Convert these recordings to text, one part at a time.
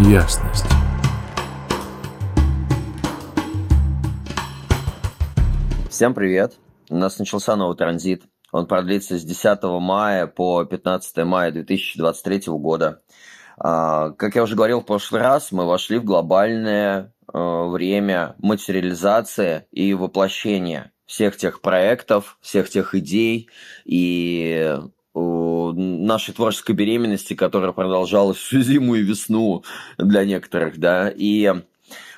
ясность. Всем привет! У нас начался новый транзит. Он продлится с 10 мая по 15 мая 2023 года. А, как я уже говорил в прошлый раз, мы вошли в глобальное э, время материализации и воплощения всех тех проектов, всех тех идей и нашей творческой беременности, которая продолжалась всю зиму и весну для некоторых, да, и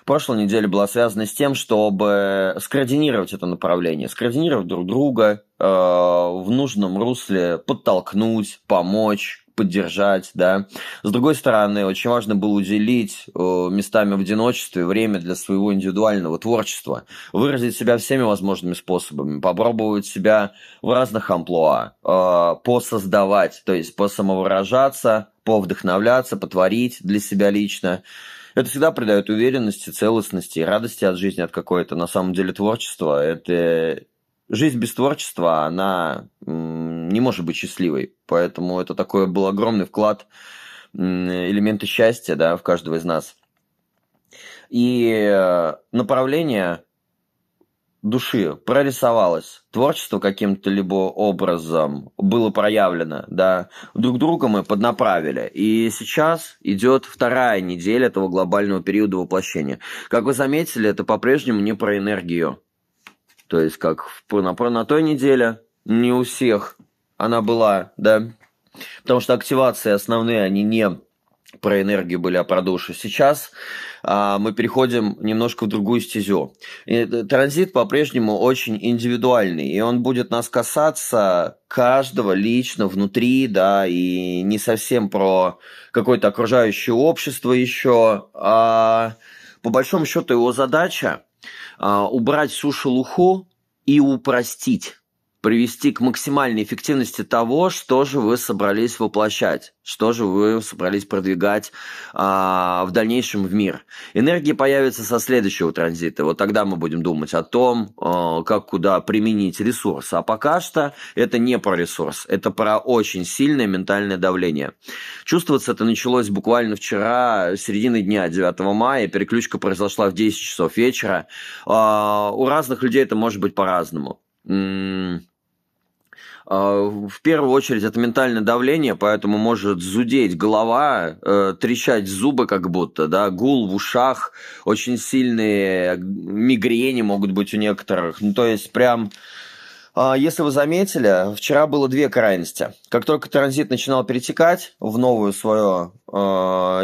прошлой неделе была связана с тем, чтобы скоординировать это направление, скоординировать друг друга, э, в нужном русле подтолкнуть, помочь, поддержать, да. С другой стороны, очень важно было уделить э, местами в одиночестве время для своего индивидуального творчества, выразить себя всеми возможными способами, попробовать себя в разных амплуа, э, посоздавать, то есть посамовыражаться, повдохновляться, потворить для себя лично. Это всегда придает уверенности, целостности и радости от жизни, от какой-то, на самом деле, творчества. Это жизнь без творчества, она не может быть счастливой. Поэтому это такой был огромный вклад, элементы счастья да, в каждого из нас. И э, направление души прорисовалось, творчество каким-то либо образом было проявлено, да, друг друга мы поднаправили. И сейчас идет вторая неделя этого глобального периода воплощения. Как вы заметили, это по-прежнему не про энергию. То есть, как на, на той неделе, не у всех она была, да, потому что активации основные, они не про энергию были, а про душу. Сейчас а, мы переходим немножко в другую стезю. И, транзит по-прежнему очень индивидуальный, и он будет нас касаться каждого лично внутри, да, и не совсем про какое-то окружающее общество еще, а по большому счету его задача а, убрать всю шелуху и упростить привести к максимальной эффективности того, что же вы собрались воплощать, что же вы собрались продвигать а, в дальнейшем в мир. Энергия появится со следующего транзита. Вот тогда мы будем думать о том, а, как куда применить ресурс. А пока что это не про ресурс, это про очень сильное ментальное давление. Чувствоваться это началось буквально вчера, середины дня, 9 мая. Переключка произошла в 10 часов вечера. А, у разных людей это может быть по-разному. А, в первую очередь это ментальное давление, поэтому может зудеть голова, э, трещать зубы как будто, да, гул в ушах, очень сильные мигрени могут быть у некоторых. Ну, то есть прям а, если вы заметили, вчера было две крайности. Как только транзит начинал перетекать в новую свою э,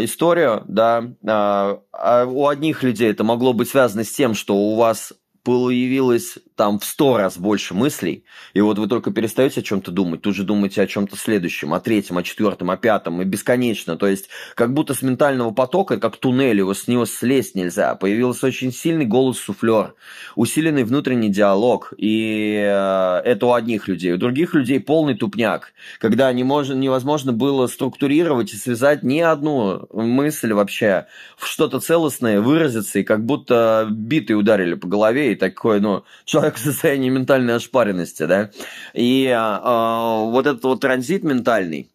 историю, да, э, у одних людей это могло быть связано с тем, что у вас появилось там в сто раз больше мыслей, и вот вы только перестаете о чем-то думать, тут же думаете о чем-то следующем, о третьем, о четвертом, о пятом, и бесконечно. То есть, как будто с ментального потока, как туннель, его с него слезть нельзя. Появился очень сильный голос-суфлер, усиленный внутренний диалог, и э, это у одних людей. У других людей полный тупняк, когда не мож... невозможно было структурировать и связать ни одну мысль вообще в что-то целостное, выразиться, и как будто биты ударили по голове, и такой, ну, человек человек в состоянии ментальной ошпаренности, да, и э, вот этот вот транзит ментальный,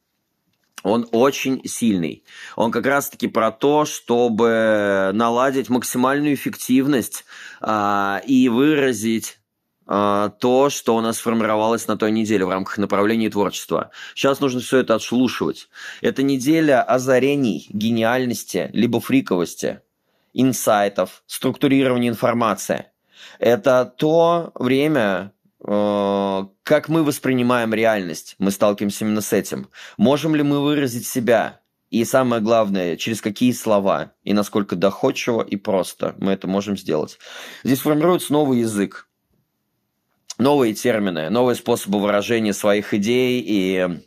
он очень сильный. Он как раз-таки про то, чтобы наладить максимальную эффективность э, и выразить то, что у нас сформировалось на той неделе в рамках направления творчества. Сейчас нужно все это отшелушивать. Это неделя озарений, гениальности, либо фриковости, инсайтов, структурирования информации – это то время, э, как мы воспринимаем реальность. Мы сталкиваемся именно с этим. Можем ли мы выразить себя? И самое главное, через какие слова и насколько доходчиво и просто мы это можем сделать. Здесь формируется новый язык, новые термины, новые способы выражения своих идей и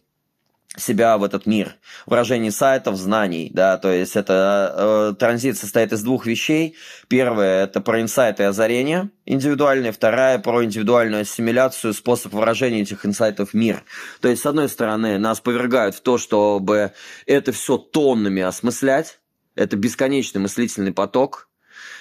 себя в этот мир. Выражение сайтов, знаний, да, то есть это э, транзит состоит из двух вещей. Первое – это про инсайты и озарение индивидуальные, вторая – про индивидуальную ассимиляцию, способ выражения этих инсайтов в мир. То есть, с одной стороны, нас повергают в то, чтобы это все тоннами осмыслять, это бесконечный мыслительный поток,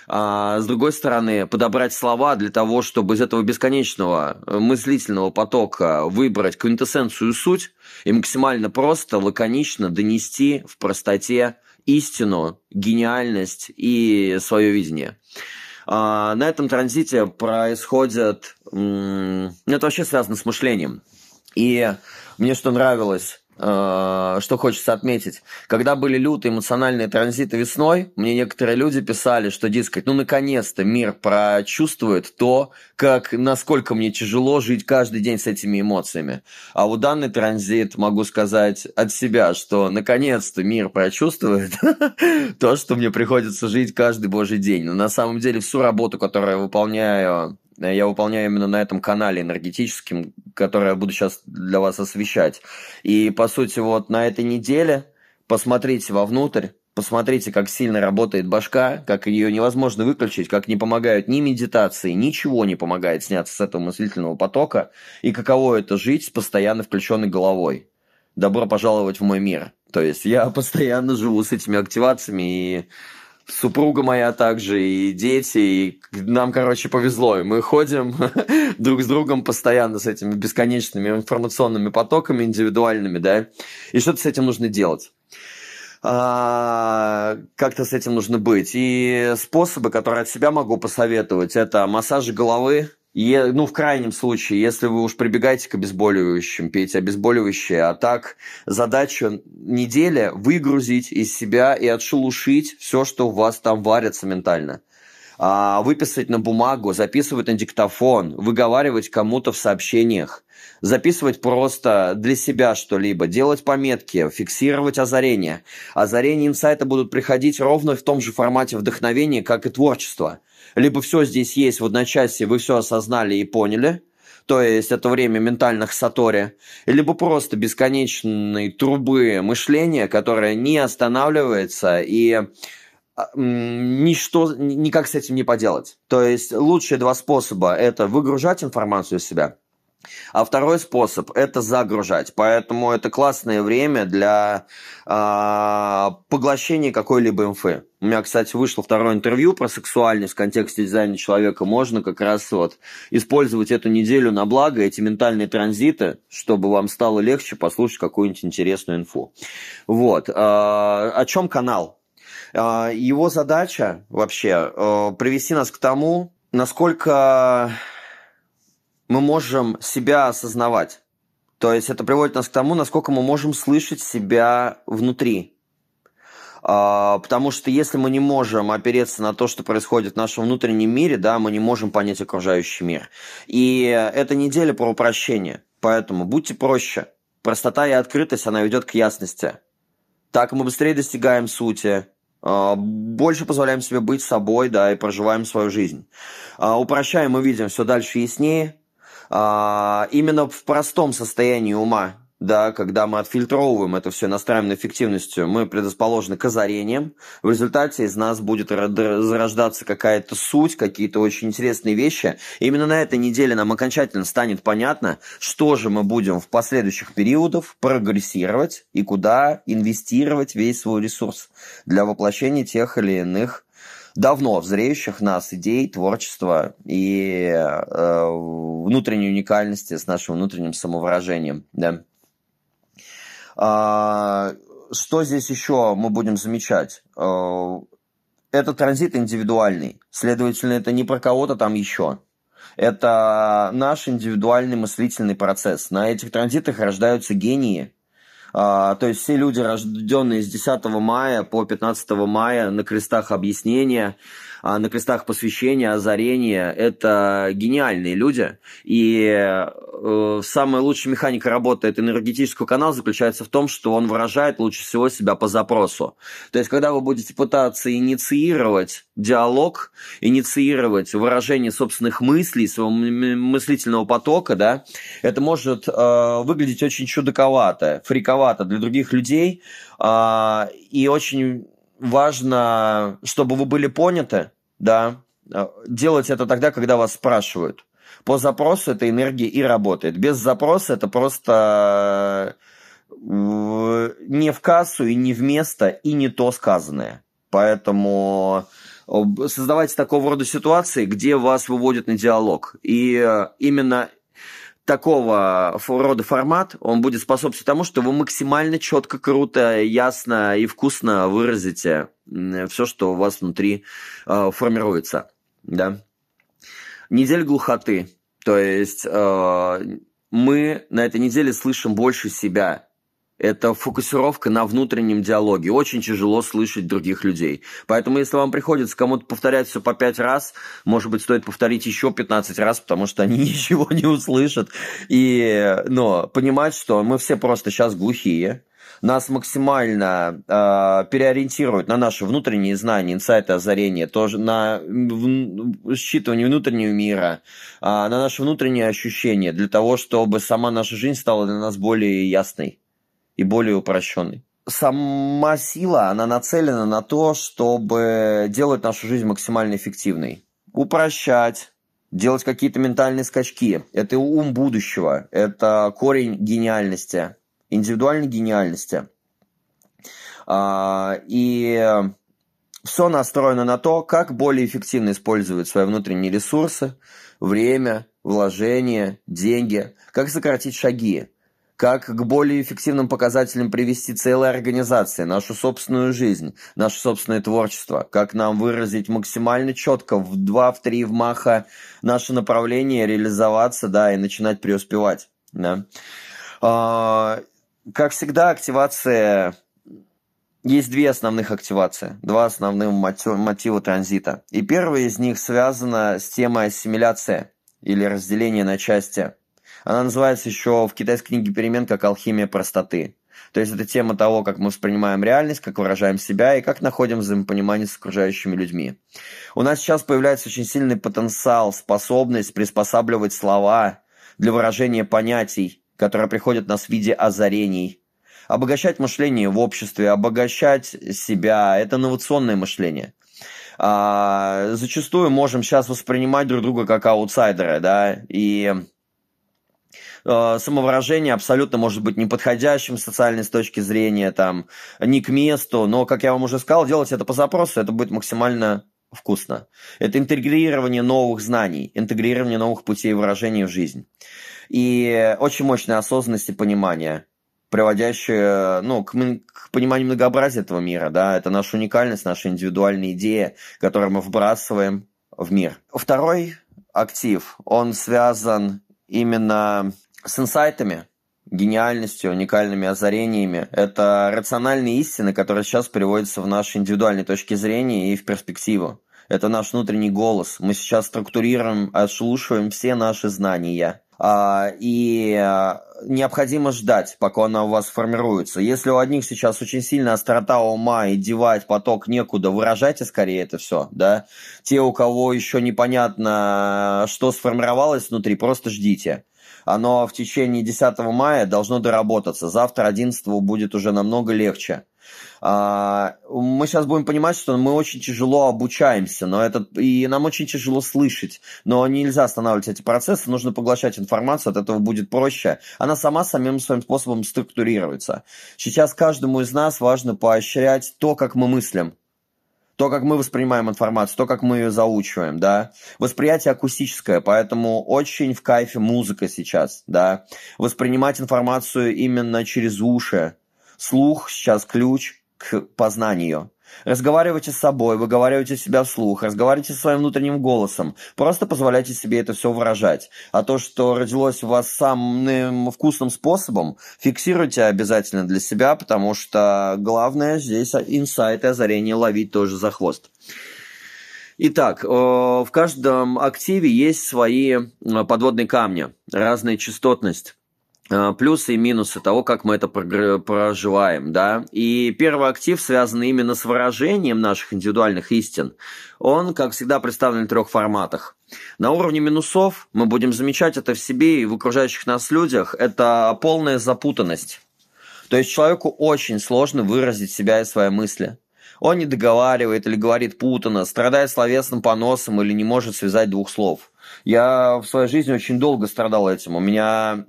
а, с другой стороны, подобрать слова для того, чтобы из этого бесконечного э, мыслительного потока выбрать квинтэссенцию суть и максимально просто, лаконично донести в простоте истину, гениальность и свое видение. А, на этом транзите происходит... Ну, это вообще связано с мышлением. И мне что нравилось что хочется отметить. Когда были лютые эмоциональные транзиты весной, мне некоторые люди писали, что, дескать, ну, наконец-то мир прочувствует то, как, насколько мне тяжело жить каждый день с этими эмоциями. А вот данный транзит, могу сказать от себя, что, наконец-то мир прочувствует то, что мне приходится жить каждый божий день. Но на самом деле всю работу, которую я выполняю я выполняю именно на этом канале энергетическом, который я буду сейчас для вас освещать. И, по сути, вот на этой неделе посмотрите вовнутрь, посмотрите, как сильно работает башка, как ее невозможно выключить, как не помогают ни медитации, ничего не помогает сняться с этого мыслительного потока, и каково это жить с постоянно включенной головой. Добро пожаловать в мой мир. То есть я постоянно живу с этими активациями, и супруга моя также, и дети, и нам, короче, повезло. И мы ходим друг с другом постоянно с этими бесконечными информационными потоками индивидуальными, да, и что-то с этим нужно делать. А, как-то с этим нужно быть. И способы, которые от себя могу посоветовать, это массаж головы, Е, ну, в крайнем случае, если вы уж прибегаете к обезболивающим, пейте обезболивающее, а так задача недели выгрузить из себя и отшелушить все, что у вас там варится ментально. А, выписать на бумагу, записывать на диктофон, выговаривать кому-то в сообщениях, записывать просто для себя что-либо, делать пометки, фиксировать озарения. Озарения инсайта будут приходить ровно в том же формате вдохновения, как и творчество – либо все здесь есть в одночасье, вы все осознали и поняли, то есть это время ментальных сатори, либо просто бесконечной трубы мышления, которая не останавливается и а, ничто, никак с этим не поделать. То есть лучшие два способа – это выгружать информацию из себя – а второй способ – это загружать. Поэтому это классное время для э, поглощения какой-либо инфы. У меня, кстати, вышло второе интервью про сексуальность в контексте дизайна человека. Можно как раз вот использовать эту неделю на благо, эти ментальные транзиты, чтобы вам стало легче послушать какую-нибудь интересную инфу. Вот. Э, о чем канал? Э, его задача вообще э, привести нас к тому, насколько мы можем себя осознавать. То есть это приводит нас к тому, насколько мы можем слышать себя внутри. А, потому что если мы не можем опереться на то, что происходит в нашем внутреннем мире, да, мы не можем понять окружающий мир. И эта неделя про упрощение. Поэтому будьте проще. Простота и открытость, она ведет к ясности. Так мы быстрее достигаем сути, а, больше позволяем себе быть собой, да, и проживаем свою жизнь. А, упрощаем, мы видим все дальше яснее, а, именно в простом состоянии ума, да, когда мы отфильтровываем это все, настраиваем на эффективностью, мы предрасположены к озарениям. В результате из нас будет зарождаться какая-то суть, какие-то очень интересные вещи. Именно на этой неделе нам окончательно станет понятно, что же мы будем в последующих периодах прогрессировать и куда инвестировать весь свой ресурс для воплощения тех или иных давно зреющих нас идей, творчества и э, внутренней уникальности с нашим внутренним самовыражением. Да? А, что здесь еще мы будем замечать? Э, это транзит индивидуальный, следовательно, это не про кого-то там еще. Это наш индивидуальный мыслительный процесс. На этих транзитах рождаются гении, то есть все люди, рожденные с 10 мая по 15 мая на крестах объяснения, а, на крестах посвящения, озарения, это гениальные люди. И э, самая лучшая механика работы этого энергетического канала заключается в том, что он выражает лучше всего себя по запросу. То есть, когда вы будете пытаться инициировать диалог, инициировать выражение собственных мыслей, своего мыслительного потока, да, это может э, выглядеть очень чудаковато, фриковато для других людей, э, и очень важно, чтобы вы были поняты, да, э, делать это тогда, когда вас спрашивают. По запросу эта энергия и работает. Без запроса это просто э, не в кассу и не в место и не то сказанное. Поэтому э, создавайте такого рода ситуации, где вас выводят на диалог. И именно такого рода формат, он будет способствовать тому, что вы максимально четко, круто, ясно и вкусно выразите все, что у вас внутри э, формируется. Да? Неделя глухоты. То есть э, мы на этой неделе слышим больше себя, это фокусировка на внутреннем диалоге. Очень тяжело слышать других людей. Поэтому, если вам приходится кому-то повторять все по пять раз, может быть, стоит повторить еще 15 раз, потому что они ничего не услышат. И, но понимать, что мы все просто сейчас глухие, нас максимально э, переориентируют на наши внутренние знания, инсайты, озарения, тоже на в, считывание внутреннего мира, э, на наши внутренние ощущения, для того, чтобы сама наша жизнь стала для нас более ясной и более упрощенный. Сама сила, она нацелена на то, чтобы делать нашу жизнь максимально эффективной. Упрощать, делать какие-то ментальные скачки. Это ум будущего, это корень гениальности, индивидуальной гениальности. А, и все настроено на то, как более эффективно использовать свои внутренние ресурсы, время, вложения, деньги, как сократить шаги, как к более эффективным показателям привести целые организации, нашу собственную жизнь, наше собственное творчество, как нам выразить максимально четко в два, в три в маха наше направление, реализоваться, да, и начинать преуспевать, да. А, как всегда, активация есть две основных активации, два основных мотива, мотива транзита. И первая из них связана с темой ассимиляции или разделения на части – она называется еще в китайской книге перемен как «Алхимия простоты». То есть это тема того, как мы воспринимаем реальность, как выражаем себя и как находим взаимопонимание с окружающими людьми. У нас сейчас появляется очень сильный потенциал, способность приспосабливать слова для выражения понятий, которые приходят нас в виде озарений, обогащать мышление в обществе, обогащать себя. Это инновационное мышление. А, зачастую можем сейчас воспринимать друг друга как аутсайдеры, да, и э, самовыражение абсолютно может быть неподходящим социальной с точки зрения, там, не к месту, но, как я вам уже сказал, делать это по запросу, это будет максимально вкусно. Это интегрирование новых знаний, интегрирование новых путей выражения в жизнь. И очень мощная осознанность и понимание, приводящее ну, к, к пониманию многообразия этого мира. Да? Это наша уникальность, наша индивидуальная идея, которую мы вбрасываем в мир. Второй актив, он связан именно с инсайтами, гениальностью, уникальными озарениями. Это рациональные истины, которые сейчас переводятся в наши индивидуальные точки зрения и в перспективу. Это наш внутренний голос. Мы сейчас структурируем, отслушиваем все наши знания. А, и а, необходимо ждать, пока она у вас формируется. Если у одних сейчас очень сильная острота ума и девать поток некуда, выражайте скорее это все, да. Те, у кого еще непонятно, что сформировалось внутри, просто ждите оно в течение 10 мая должно доработаться. Завтра 11 будет уже намного легче. А, мы сейчас будем понимать, что мы очень тяжело обучаемся, но это и нам очень тяжело слышать, но нельзя останавливать эти процессы, нужно поглощать информацию, от этого будет проще. Она сама самим своим способом структурируется. Сейчас каждому из нас важно поощрять то, как мы мыслим то, как мы воспринимаем информацию, то, как мы ее заучиваем, да. Восприятие акустическое, поэтому очень в кайфе музыка сейчас, да. Воспринимать информацию именно через уши. Слух сейчас ключ к познанию. Разговаривайте с собой, выговаривайте себя вслух, разговаривайте своим внутренним голосом. Просто позволяйте себе это все выражать. А то, что родилось у вас самым вкусным способом, фиксируйте обязательно для себя, потому что главное здесь инсайт и озарение ловить тоже за хвост. Итак, э, в каждом активе есть свои э, подводные камни, разная частотность. Э, плюсы и минусы того, как мы это проживаем, да. И первый актив связан именно с выражением наших индивидуальных истин. Он, как всегда, представлен в трех форматах. На уровне минусов мы будем замечать это в себе и в окружающих нас людях. Это полная запутанность. То есть человеку очень сложно выразить себя и свои мысли. Он не договаривает или говорит путано, страдает словесным поносом или не может связать двух слов. Я в своей жизни очень долго страдал этим. У меня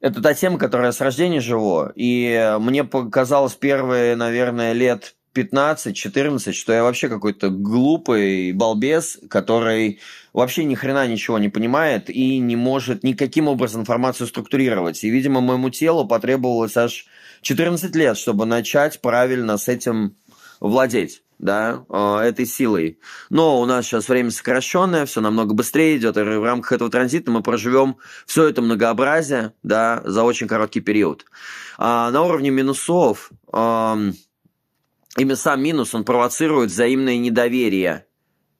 это та тема, которая с рождения живу. И мне показалось первые, наверное, лет 15-14, что я вообще какой-то глупый балбес, который вообще ни хрена ничего не понимает и не может никаким образом информацию структурировать. И, видимо, моему телу потребовалось аж 14 лет, чтобы начать правильно с этим владеть да, э, этой силой. Но у нас сейчас время сокращенное, все намного быстрее идет, и в рамках этого транзита мы проживем все это многообразие, да, за очень короткий период. А на уровне минусов, именно сам минус, он провоцирует взаимное недоверие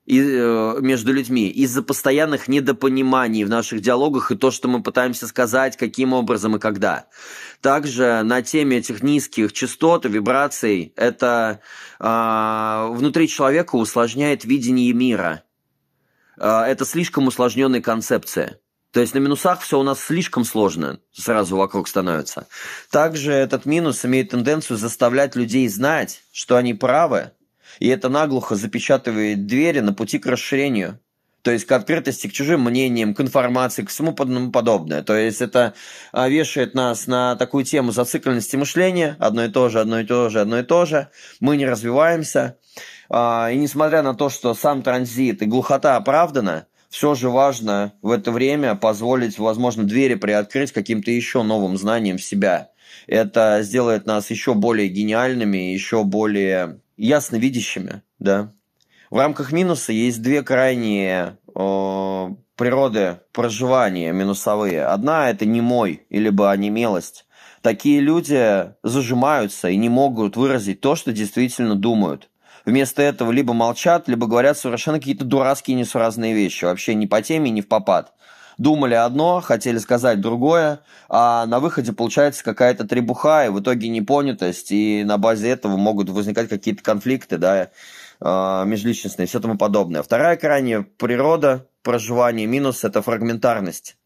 и, э, между людьми из-за постоянных недопониманий в наших диалогах и то, что мы пытаемся сказать, каким образом и когда. Также на теме этих низких частот и вибраций это э, внутри человека усложняет видение мира. Э, это слишком усложненная концепция. То есть на минусах все у нас слишком сложно сразу вокруг становится. Также этот минус имеет тенденцию заставлять людей знать, что они правы, и это наглухо запечатывает двери на пути к расширению. То есть к открытости, к чужим мнениям, к информации, к всему подобное. То есть это а, вешает нас на такую тему зацикленности мышления. Одно и то же, одно и то же, одно и то же. Мы не развиваемся. А, и несмотря на то, что сам транзит и глухота оправдана, все же важно в это время позволить, возможно, двери приоткрыть каким-то еще новым знанием себя. Это сделает нас еще более гениальными, еще более ясно видящими, да. В рамках минуса есть две крайние э, природы проживания минусовые. Одна – это немой, или бы онемелость. Такие люди зажимаются и не могут выразить то, что действительно думают. Вместо этого либо молчат, либо говорят совершенно какие-то дурацкие несуразные вещи, вообще не по теме, не в попад думали одно, хотели сказать другое, а на выходе получается какая-то требуха, и в итоге непонятость, и на базе этого могут возникать какие-то конфликты, да, а, межличностные все тому подобное. Вторая крайняя природа проживания минус – это фрагментарность.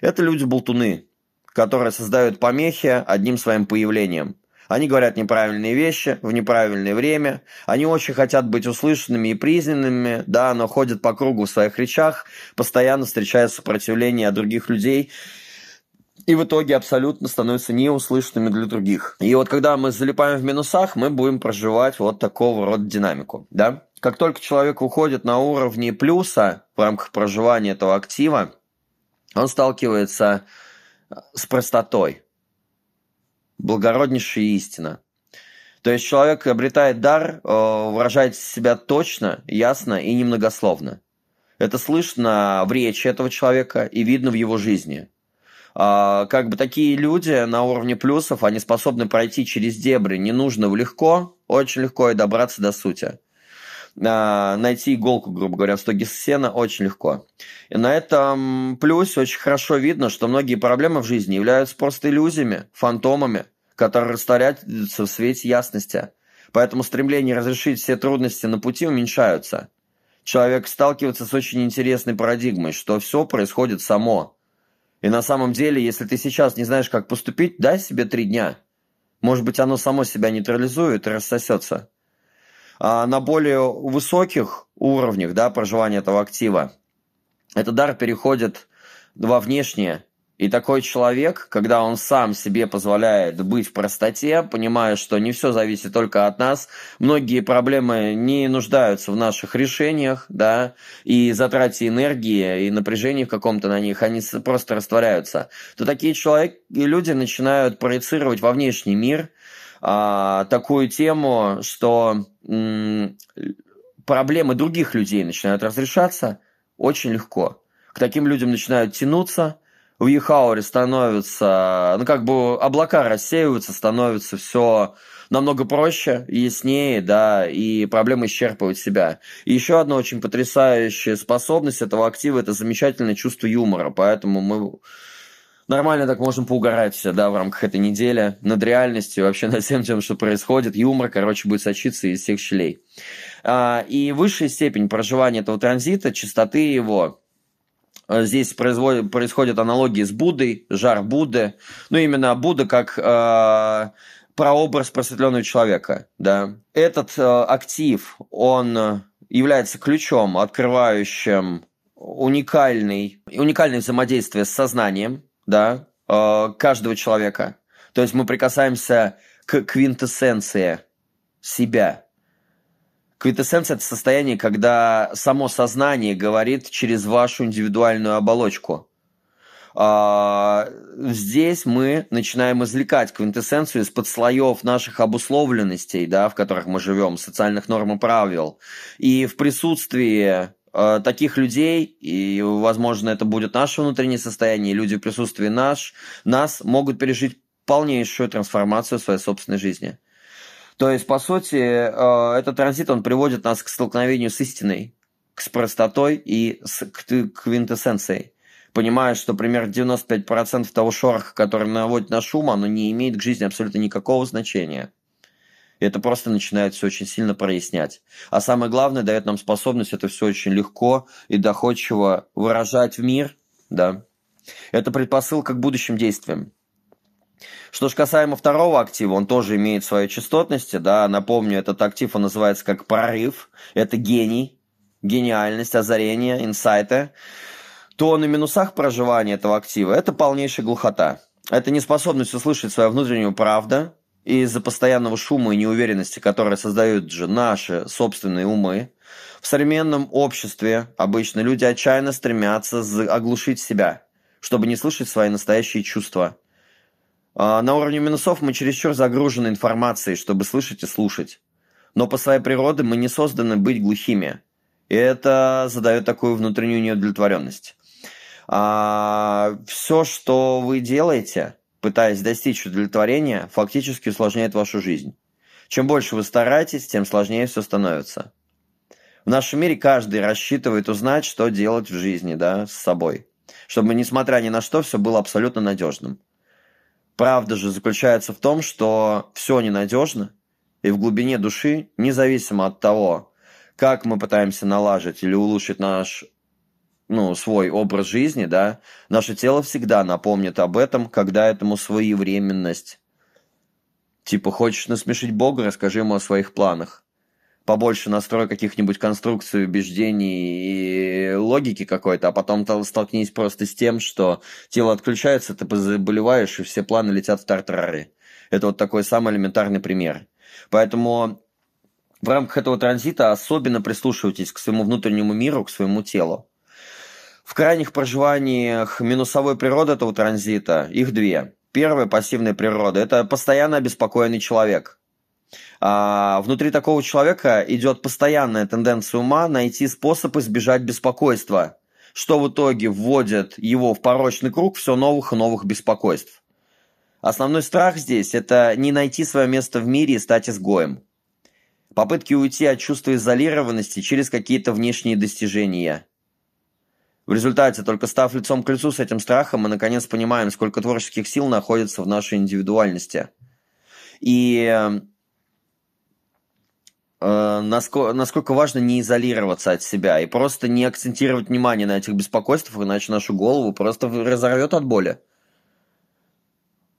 Это люди-болтуны, которые создают помехи одним своим появлением. Они говорят неправильные вещи в неправильное время. Они очень хотят быть услышанными и признанными, да, но ходят по кругу в своих речах, постоянно встречая сопротивление от других людей и в итоге абсолютно становятся неуслышанными для других. И вот когда мы залипаем в минусах, мы будем проживать вот такого рода динамику, да. Как только человек уходит на уровне плюса в рамках проживания этого актива, он сталкивается с простотой благороднейшая истина. То есть человек обретает дар э, выражать себя точно, ясно и немногословно. Это слышно в речи этого человека и видно в его жизни. А, как бы такие люди на уровне плюсов, они способны пройти через дебри ненужного легко, очень легко и добраться до сути. А, найти иголку, грубо говоря, в стоге сена очень легко. И на этом плюсе очень хорошо видно, что многие проблемы в жизни являются просто иллюзиями, фантомами, которые растворяются в свете ясности. Поэтому стремление разрешить все трудности на пути уменьшаются. Человек сталкивается с очень интересной парадигмой, что все происходит само. И на самом деле, если ты сейчас не знаешь, как поступить, дай себе три дня. Может быть, оно само себя нейтрализует и рассосется. А на более высоких уровнях да, проживания этого актива этот дар переходит во внешнее. И такой человек, когда он сам себе позволяет быть в простоте, понимая, что не все зависит только от нас, многие проблемы не нуждаются в наших решениях, да, и затрате энергии, и напряжении в каком-то на них, они просто растворяются, то такие человек, и люди начинают проецировать во внешний мир – а, такую тему, что проблемы других людей начинают разрешаться очень легко. К таким людям начинают тянуться, в Ехауре становится, ну как бы облака рассеиваются, становится все намного проще, яснее, да, и проблемы исчерпывают себя. И еще одна очень потрясающая способность этого актива – это замечательное чувство юмора, поэтому мы нормально так можем поугарать да, в рамках этой недели над реальностью, вообще над всем тем, что происходит. Юмор, короче, будет сочиться из всех щелей. А, и высшая степень проживания этого транзита, частоты его, Здесь производит, происходят аналогии с Буддой, жар Будды. Ну, именно Будда как э, прообраз просветленного человека. Да. Этот э, актив, он является ключом, открывающим уникальный, уникальное взаимодействие с сознанием, да, э, каждого человека. То есть мы прикасаемся к квинтэссенции себя. Квинтэссенция – это состояние, когда само сознание говорит через вашу индивидуальную оболочку. А, здесь мы начинаем извлекать квинтэссенцию из-под слоев наших обусловленностей, да, в которых мы живем, социальных норм и правил. И в присутствии таких людей, и, возможно, это будет наше внутреннее состояние, люди в присутствии наш, нас могут пережить полнейшую трансформацию в своей собственной жизни – то есть, по сути, э, этот транзит, он приводит нас к столкновению с истиной, с простотой и с квинтэссенцией. Понимая, что примерно 95% того шороха, который наводит на шум, оно не имеет к жизни абсолютно никакого значения. И это просто начинает все очень сильно прояснять. А самое главное, дает нам способность это все очень легко и доходчиво выражать в мир. Да. Это предпосылка к будущим действиям. Что же касаемо второго актива, он тоже имеет свои частотности, да, напомню, этот актив, он называется как прорыв, это гений, гениальность, озарение, инсайты, то на минусах проживания этого актива это полнейшая глухота. Это неспособность услышать свою внутреннюю правду из-за постоянного шума и неуверенности, которые создают же наши собственные умы. В современном обществе обычно люди отчаянно стремятся оглушить себя, чтобы не слышать свои настоящие чувства – а, на уровне минусов мы чересчур загружены информацией, чтобы слышать и слушать. Но по своей природе мы не созданы быть глухими. И это задает такую внутреннюю неудовлетворенность. А, все, что вы делаете, пытаясь достичь удовлетворения, фактически усложняет вашу жизнь. Чем больше вы стараетесь, тем сложнее все становится. В нашем мире каждый рассчитывает узнать, что делать в жизни, да, с собой. Чтобы, несмотря ни на что, все было абсолютно надежным. Правда же заключается в том, что все ненадежно, и в глубине души, независимо от того, как мы пытаемся налаживать или улучшить наш ну, свой образ жизни, да, наше тело всегда напомнит об этом, когда этому своевременность. Типа, хочешь насмешить Бога, расскажи ему о своих планах побольше настрой каких-нибудь конструкций, убеждений и логики какой-то, а потом столкнись просто с тем, что тело отключается, ты заболеваешь, и все планы летят в тартарары. Это вот такой самый элементарный пример. Поэтому в рамках этого транзита особенно прислушивайтесь к своему внутреннему миру, к своему телу. В крайних проживаниях минусовой природы этого транзита их две. Первая пассивная природа – это постоянно обеспокоенный человек – а, внутри такого человека идет постоянная тенденция ума найти способ избежать беспокойства, что в итоге вводит его в порочный круг все новых и новых беспокойств. Основной страх здесь – это не найти свое место в мире и стать изгоем. Попытки уйти от чувства изолированности через какие-то внешние достижения. В результате, только став лицом к лицу с этим страхом, мы наконец понимаем, сколько творческих сил находится в нашей индивидуальности. И э, насколько, насколько важно не изолироваться от себя и просто не акцентировать внимание на этих беспокойствах, иначе нашу голову просто разорвет от боли.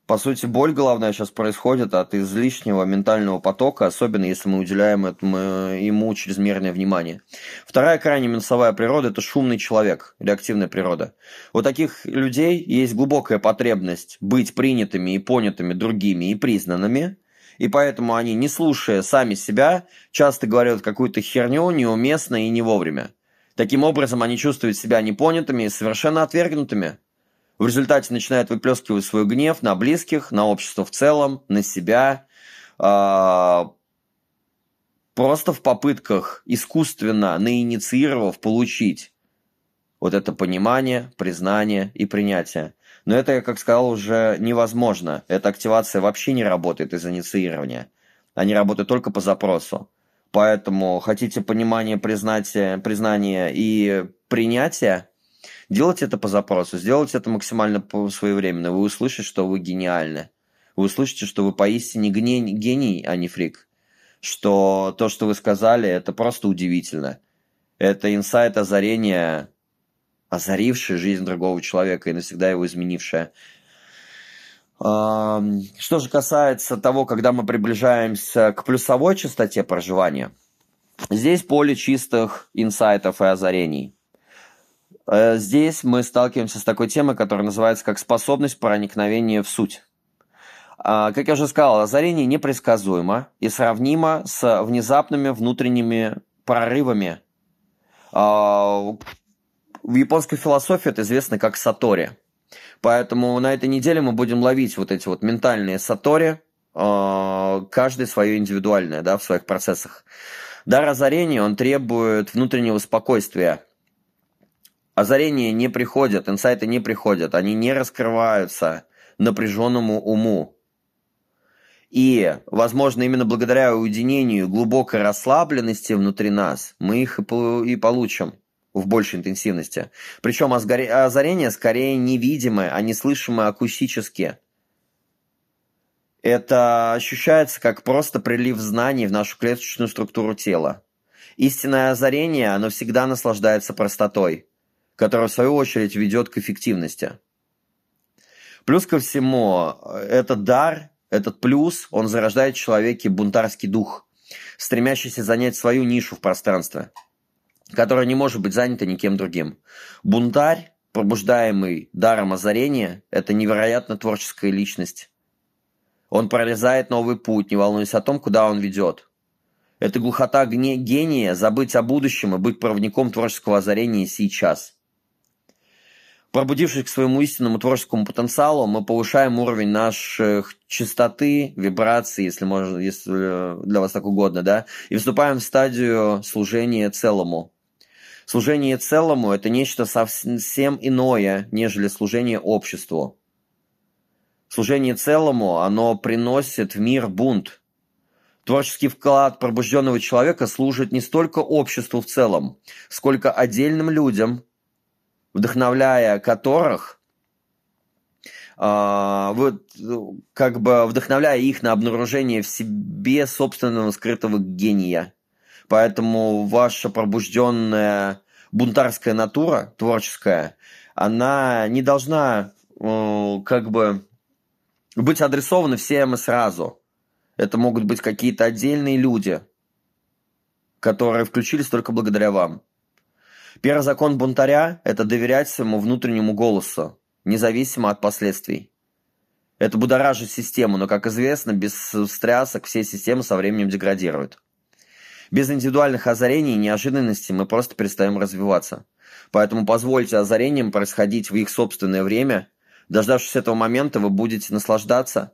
По сути, боль головная сейчас происходит от излишнего ментального потока, особенно если мы уделяем этому, ему чрезмерное внимание. Вторая крайне минусовая природа – это шумный человек, реактивная природа. У таких людей есть глубокая потребность быть принятыми и понятыми другими и признанными – и поэтому они, не слушая сами себя, часто говорят какую-то херню неуместно и не вовремя. Таким образом, они чувствуют себя непонятыми и совершенно отвергнутыми. В результате начинают выплескивать свой гнев на близких, на общество в целом, на себя, э, просто в попытках искусственно, наинициировав, получить вот это понимание, признание и принятие. Но это, как сказал, уже невозможно. Эта активация вообще не работает из инициирования. Они работают только по запросу. Поэтому хотите понимания, признания, признания и принятия, делайте это по запросу, сделайте это максимально своевременно. Вы услышите, что вы гениальны. Вы услышите, что вы поистине гений, а не фрик. Что то, что вы сказали, это просто удивительно. Это инсайт озарения озарившая жизнь другого человека и навсегда его изменившая. Что же касается того, когда мы приближаемся к плюсовой частоте проживания, здесь поле чистых инсайтов и озарений. Э, здесь мы сталкиваемся с такой темой, которая называется как способность проникновения в суть. А, как я уже сказал, озарение непредсказуемо и сравнимо с внезапными внутренними прорывами. А, в японской философии это известно как сатори. Поэтому на этой неделе мы будем ловить вот эти вот ментальные сатори, а, каждый свое индивидуальное, да, в своих процессах. Дар озарения, он требует внутреннего спокойствия. Озарения не приходят, инсайты не приходят, они не раскрываются напряженному уму. И, возможно, именно благодаря уединению, глубокой расслабленности внутри нас, мы их и получим в большей интенсивности. Причем озарение скорее невидимое, а не слышимое акустически. Это ощущается как просто прилив знаний в нашу клеточную структуру тела. Истинное озарение, оно всегда наслаждается простотой, которая в свою очередь ведет к эффективности. Плюс ко всему, этот дар, этот плюс, он зарождает в человеке бунтарский дух, стремящийся занять свою нишу в пространстве, которая не может быть занята никем другим. Бунтарь, пробуждаемый даром озарения, это невероятно творческая личность. Он прорезает новый путь, не волнуясь о том, куда он ведет. Это глухота гения забыть о будущем и быть проводником творческого озарения сейчас – Пробудившись к своему истинному творческому потенциалу, мы повышаем уровень наших частоты, вибраций, если, можно, если для вас так угодно, да, и вступаем в стадию служения целому. Служение целому – это нечто совсем иное, нежели служение обществу. Служение целому, оно приносит в мир бунт. Творческий вклад пробужденного человека служит не столько обществу в целом, сколько отдельным людям – вдохновляя которых, а, вот, как бы вдохновляя их на обнаружение в себе собственного скрытого гения. Поэтому ваша пробужденная бунтарская натура, творческая, она не должна как бы быть адресована всем и сразу. Это могут быть какие-то отдельные люди, которые включились только благодаря вам. Первый закон бунтаря – это доверять своему внутреннему голосу, независимо от последствий. Это будоражит систему, но, как известно, без встрясок все системы со временем деградируют. Без индивидуальных озарений и неожиданностей мы просто перестаем развиваться. Поэтому позвольте озарениям происходить в их собственное время. Дождавшись этого момента, вы будете наслаждаться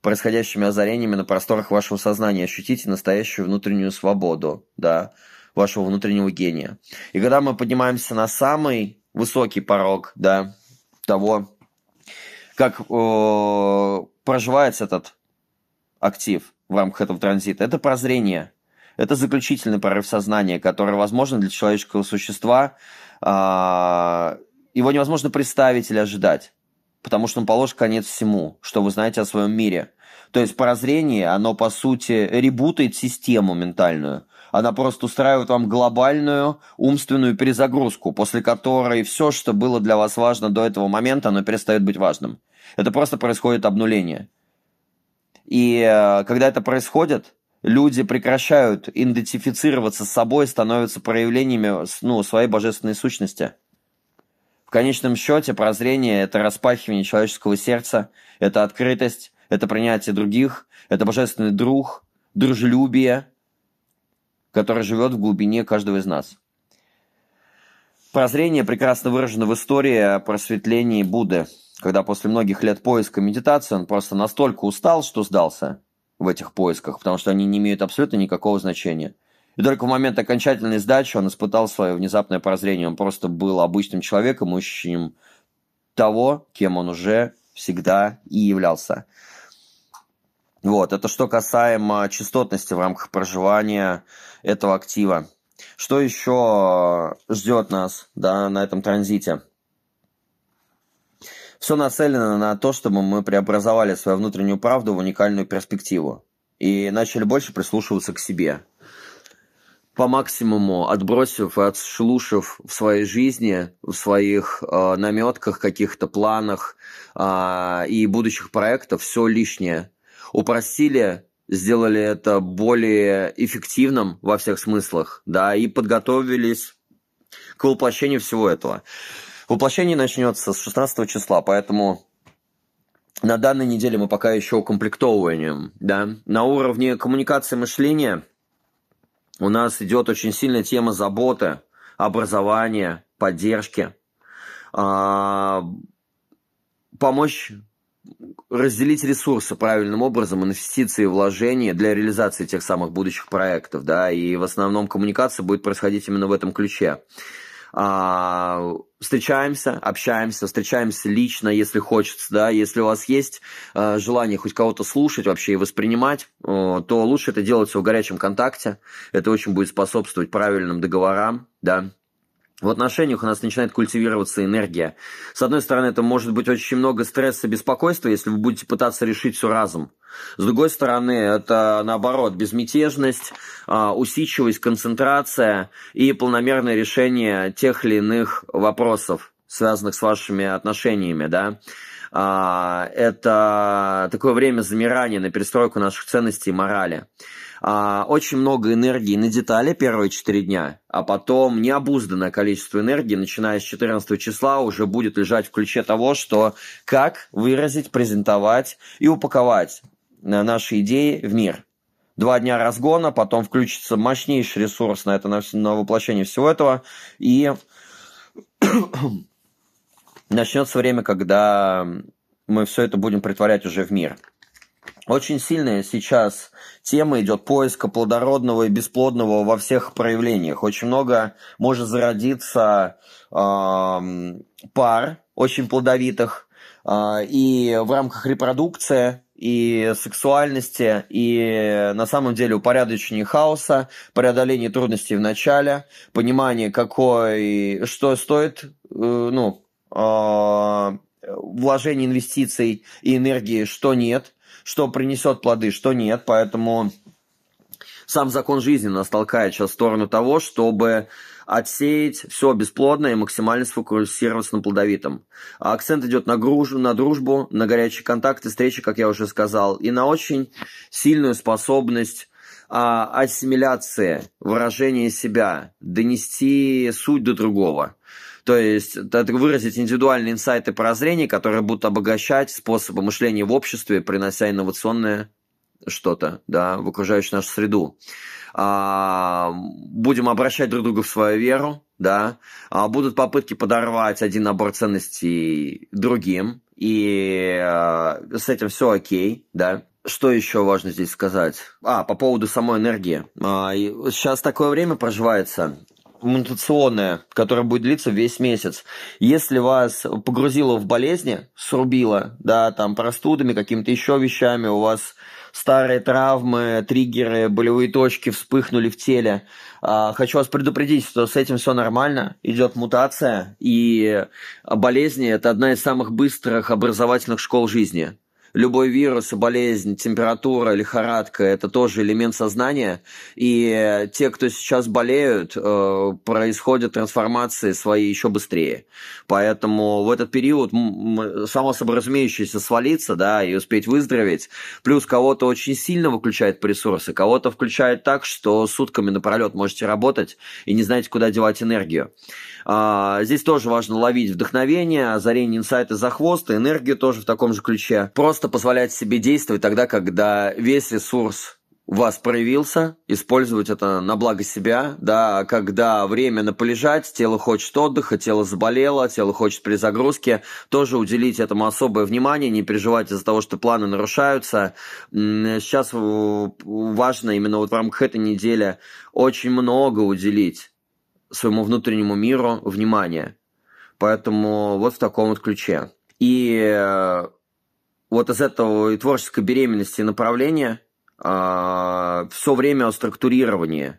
происходящими озарениями на просторах вашего сознания, ощутите настоящую внутреннюю свободу, да, вашего внутреннего гения. И когда мы поднимаемся на самый высокий порог, да, того, как э, проживается этот актив в рамках этого транзита, это прозрение, это заключительный прорыв сознания, который возможен для человеческого существа. Э, его невозможно представить или ожидать, потому что он положит конец всему, что вы знаете о своем мире. То есть прозрение, оно по сути ребутает систему ментальную – она просто устраивает вам глобальную умственную перезагрузку, после которой все, что было для вас важно до этого момента, оно перестает быть важным. Это просто происходит обнуление. И э, когда это происходит, люди прекращают идентифицироваться с собой, становятся проявлениями ну, своей божественной сущности. В конечном счете прозрение – это распахивание человеческого сердца, это открытость, это принятие других, это божественный друг, дружелюбие – который живет в глубине каждого из нас. Прозрение прекрасно выражено в истории о просветлении Будды, когда после многих лет поиска медитации он просто настолько устал, что сдался в этих поисках, потому что они не имеют абсолютно никакого значения. И только в момент окончательной сдачи он испытал свое внезапное прозрение. Он просто был обычным человеком, ищущим того, кем он уже всегда и являлся. Вот, это что касаемо частотности в рамках проживания этого актива. Что еще ждет нас да, на этом транзите? Все нацелено на то, чтобы мы преобразовали свою внутреннюю правду в уникальную перспективу и начали больше прислушиваться к себе. По максимуму отбросив и отшелушив в своей жизни, в своих э, наметках, каких-то планах э, и будущих проектах все лишнее – упростили, сделали это более эффективным во всех смыслах, да, и подготовились к воплощению всего этого. Воплощение начнется с 16 числа, поэтому на данной неделе мы пока еще укомплектовываем, да. На уровне коммуникации мышления у нас идет очень сильная тема заботы, образования, поддержки, а, помочь разделить ресурсы правильным образом, инвестиции, вложения для реализации тех самых будущих проектов, да, и в основном коммуникация будет происходить именно в этом ключе. А, встречаемся, общаемся, встречаемся лично, если хочется, да, если у вас есть а, желание хоть кого-то слушать вообще и воспринимать, то лучше это делать в горячем контакте, это очень будет способствовать правильным договорам, да, в отношениях у нас начинает культивироваться энергия. С одной стороны, это может быть очень много стресса, беспокойства, если вы будете пытаться решить все разом. С другой стороны, это наоборот безмятежность, а, усидчивость, концентрация и полномерное решение тех или иных вопросов, связанных с вашими отношениями, да. А, это такое время замирания на перестройку наших ценностей и морали а, очень много энергии на детали первые 4 дня, а потом необузданное количество энергии, начиная с 14 числа, уже будет лежать в ключе того, что как выразить, презентовать и упаковать наши идеи в мир. Два дня разгона, потом включится мощнейший ресурс на это, на, на воплощение всего этого, и начнется время, когда мы все это будем притворять уже в мир. Очень сильная сейчас тема идет поиска плодородного и бесплодного во всех проявлениях. Очень много может зародиться э, пар очень плодовитых, э, и в рамках репродукции, и сексуальности, и на самом деле упорядочения хаоса, преодоление трудностей в начале, понимание, какой, что стоит, э, ну, э, вложение инвестиций и энергии, что нет – что принесет плоды, что нет. Поэтому сам закон жизни нас толкает сейчас в сторону того, чтобы отсеять все бесплодное и максимально сфокусироваться на плодовитом. А акцент идет на, груж, на дружбу, на горячие контакты, встречи, как я уже сказал, и на очень сильную способность а, ассимиляции, выражения себя, донести суть до другого. То есть это выразить индивидуальные инсайты прозрения, которые будут обогащать способы мышления в обществе, принося инновационное что-то да, в окружающую нашу среду. А, будем обращать друг друга в свою веру, да, а, будут попытки подорвать один набор ценностей другим, и а, с этим все окей, да. Что еще важно здесь сказать? А, по поводу самой энергии. А, сейчас такое время проживается, мутационная, которая будет длиться весь месяц. Если вас погрузило в болезни, срубило, да, там простудами, какими-то еще вещами, у вас старые травмы, триггеры, болевые точки вспыхнули в теле. А, хочу вас предупредить, что с этим все нормально, идет мутация, и болезни – это одна из самых быстрых образовательных школ жизни любой вирус, болезнь, температура, лихорадка – это тоже элемент сознания. И те, кто сейчас болеют, э, происходят трансформации свои еще быстрее. Поэтому в этот период само собой разумеющееся свалиться, да, и успеть выздороветь. Плюс кого-то очень сильно выключает по ресурсы, кого-то включает так, что сутками напролет можете работать и не знаете, куда девать энергию. А, здесь тоже важно ловить вдохновение, озарение инсайта за хвост, энергию тоже в таком же ключе. Просто позволять себе действовать тогда, когда весь ресурс у вас проявился, использовать это на благо себя, да, когда время на полежать, тело хочет отдыха, тело заболело, тело хочет перезагрузки, тоже уделить этому особое внимание, не переживать из-за того, что планы нарушаются. Сейчас важно именно вот в рамках этой недели очень много уделить своему внутреннему миру внимание. Поэтому вот в таком вот ключе. И э, вот из этого и творческой беременности направления э, все время о структурировании.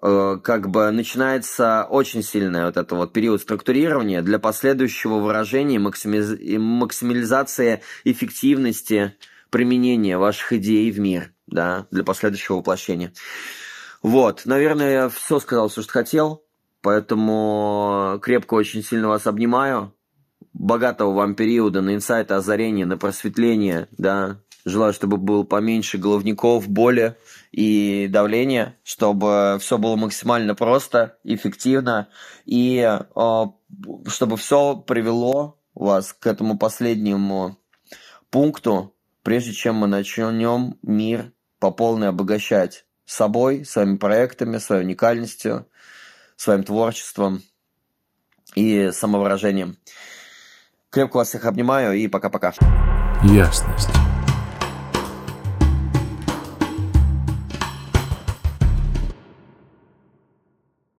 Э, как бы начинается очень сильный вот это вот период структурирования для последующего выражения максимиз... максимализации эффективности применения ваших идей в мир, да, для последующего воплощения. Вот, наверное, я все сказал, все, что хотел. Поэтому крепко очень сильно вас обнимаю. Богатого вам периода на инсайты, озарение, на просветление, да. Желаю, чтобы было поменьше головников, боли и давления, чтобы все было максимально просто, эффективно, и э, чтобы все привело вас к этому последнему пункту, прежде чем мы начнем мир по полной обогащать собой, своими проектами, своей уникальностью, своим творчеством и самовыражением. Крепко вас всех обнимаю и пока-пока. Ясность.